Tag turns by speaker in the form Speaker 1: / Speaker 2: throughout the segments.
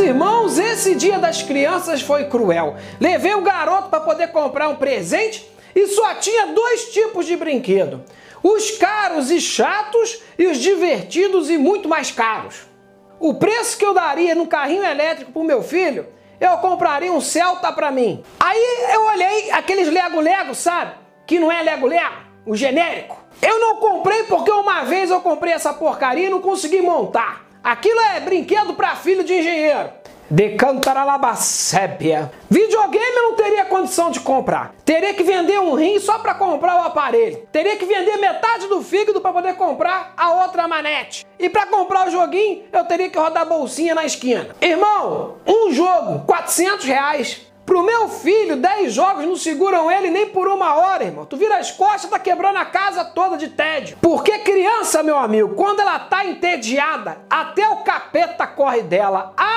Speaker 1: irmãos, esse dia das crianças foi cruel. Levei o garoto para poder comprar um presente e só tinha dois tipos de brinquedo: os caros e chatos e os divertidos e muito mais caros. O preço que eu daria num carrinho elétrico pro meu filho, eu compraria um Celta para mim. Aí eu olhei aqueles Lego-Lego, sabe? Que não é Lego-Lego, o genérico. Eu não comprei porque uma vez eu comprei essa porcaria e não consegui montar. Aquilo é brinquedo para filho de engenheiro. De cantaralabacébia. Videogame eu não teria condição de comprar. Teria que vender um rim só para comprar o aparelho. Teria que vender metade do fígado para poder comprar a outra manete. E para comprar o joguinho, eu teria que rodar bolsinha na esquina. Irmão, um jogo, 400 reais. Pro meu filho, 10 jogos não seguram ele nem por uma hora, irmão. Tu vira as costas, tá quebrando a casa toda de tédio. Porque criança, meu amigo, quando ela tá entediada, até o capeta corre dela. Ah,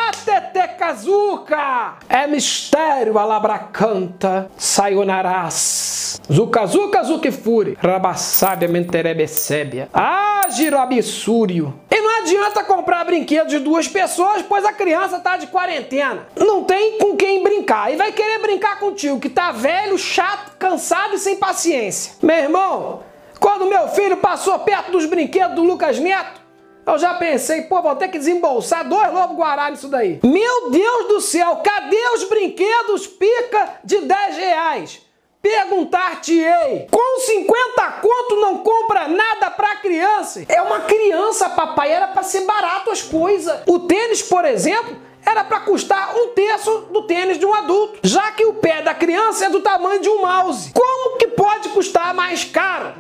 Speaker 1: Tete Kazuka! É mistério, alabracanta, sayonarás. Zuka, zuka, zukifuri. Rabassábia, menterebecébia. Ah, girabissúrio. E não adianta comprar brinquedos de duas pessoas, pois a criança tá de quarentena. Não tem com quem brincar. E vai querer brincar contigo, que tá velho, chato, cansado e sem paciência. Meu irmão, quando meu filho passou perto dos brinquedos do Lucas Neto, eu já pensei, pô, vou ter que desembolsar dois lobos guará nisso daí. Meu Deus do céu, cadê os brinquedos pica de 10 reais? Perguntar-te-ei, com 50 conto não compra nada pra criança? É uma criança, papai, era pra ser barato as coisas. O tênis, por exemplo, era para custar um terço do tênis de um adulto, já que o pé da criança é do tamanho de um mouse. Como que pode custar mais caro?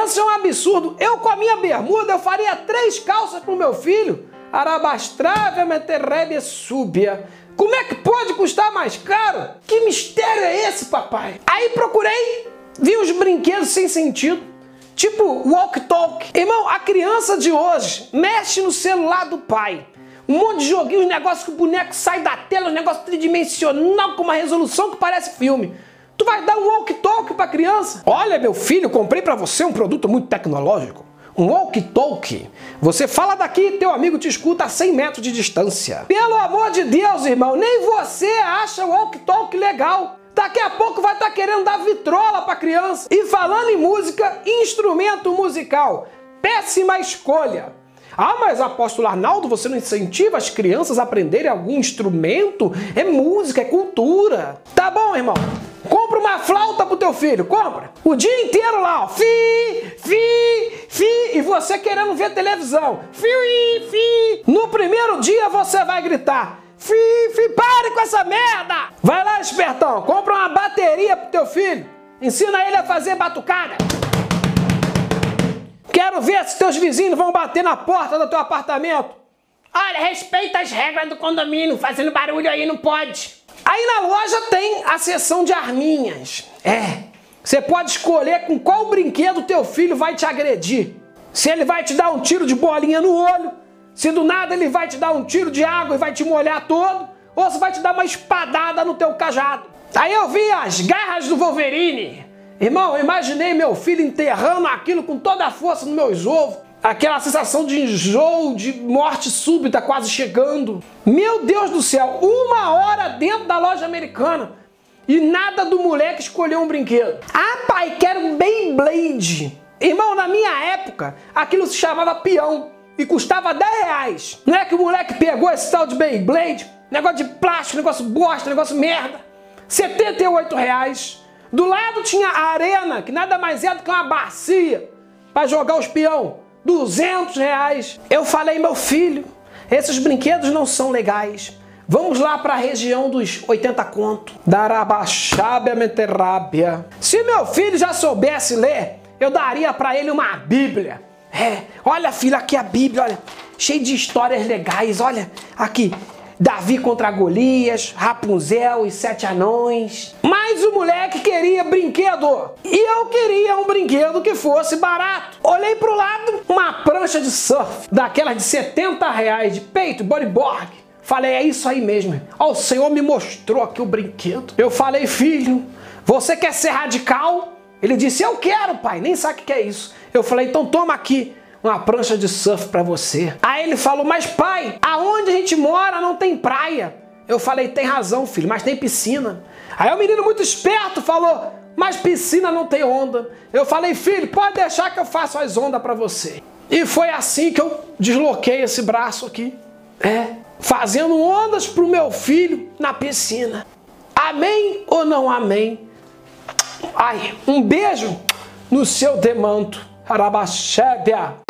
Speaker 1: Criança é um absurdo. Eu com a minha bermuda eu faria três calças pro meu filho. Arabastrave meterrebe súbia. Como é que pode custar mais caro? Que mistério é esse, papai? Aí procurei, vi os brinquedos sem sentido. Tipo walk talk. Irmão, a criança de hoje mexe no celular do pai um monte de joguinhos, negócio que o boneco sai da tela, um negócio tridimensional com uma resolução que parece filme. Tu vai dar um walk-talk pra criança? Olha, meu filho, comprei para você um produto muito tecnológico. Um walk-talk. Você fala daqui e teu amigo te escuta a 100 metros de distância. Pelo amor de Deus, irmão, nem você acha o walk-talk legal. Daqui a pouco vai estar tá querendo dar vitrola pra criança. E falando em música, instrumento musical. Péssima escolha. Ah, mas apóstolo Arnaldo, você não incentiva as crianças a aprenderem algum instrumento? É música, é cultura. Tá bom, irmão. Compra uma flauta pro teu filho, compra. O dia inteiro lá, ó. Fi, fi, fi. E você querendo ver televisão. Fi, fi. No primeiro dia você vai gritar. Fi, fi, pare com essa merda. Vai lá, espertão. Compra uma bateria pro teu filho. Ensina ele a fazer batucada. Quero ver se teus vizinhos vão bater na porta do teu apartamento.
Speaker 2: Olha, respeita as regras do condomínio, fazendo barulho aí não pode.
Speaker 1: Aí na loja tem a seção de arminhas. É, você pode escolher com qual brinquedo teu filho vai te agredir. Se ele vai te dar um tiro de bolinha no olho, se do nada ele vai te dar um tiro de água e vai te molhar todo, ou se vai te dar uma espadada no teu cajado. Aí eu vi as garras do Wolverine. Irmão, imaginei meu filho enterrando aquilo com toda a força nos meus ovos. Aquela sensação de enjoo, de morte súbita quase chegando. Meu Deus do céu, uma hora dentro da loja americana e nada do moleque escolher um brinquedo. Ah, pai, quero Beyblade. Irmão, na minha época, aquilo se chamava peão e custava 10 reais. Não é que o moleque pegou esse tal de Beyblade, negócio de plástico, negócio bosta, negócio merda. 78 reais. Do lado tinha a arena, que nada mais é do que uma bacia para jogar os peão. 200 reais. Eu falei, meu filho, esses brinquedos não são legais. Vamos lá para a região dos 80 conto. Darabaxábia menterrábia. Se meu filho já soubesse ler, eu daria para ele uma Bíblia. É, olha filho, aqui a Bíblia, olha, cheio de histórias legais, olha, aqui, Davi contra Golias, Rapunzel e sete anões. Mas o moleque queria brinquedo. E eu queria um brinquedo que fosse barato. Olhei pro lado, uma prancha de surf, daquelas de 70 reais de peito, bodyboard. Falei, é isso aí mesmo. Ó, o Senhor me mostrou aqui o brinquedo. Eu falei, filho, você quer ser radical? Ele disse, eu quero, pai. Nem sabe o que é isso. Eu falei, então toma aqui uma prancha de surf para você. Aí ele falou: Mas pai, aonde a gente mora não tem praia. Eu falei: Tem razão, filho, mas tem piscina. Aí o menino muito esperto falou: Mas piscina não tem onda. Eu falei: Filho, pode deixar que eu faço as ondas para você. E foi assim que eu desloquei esse braço aqui. É, fazendo ondas pro meu filho na piscina. Amém ou não amém? Ai, um beijo no seu demanto. Arabachébia.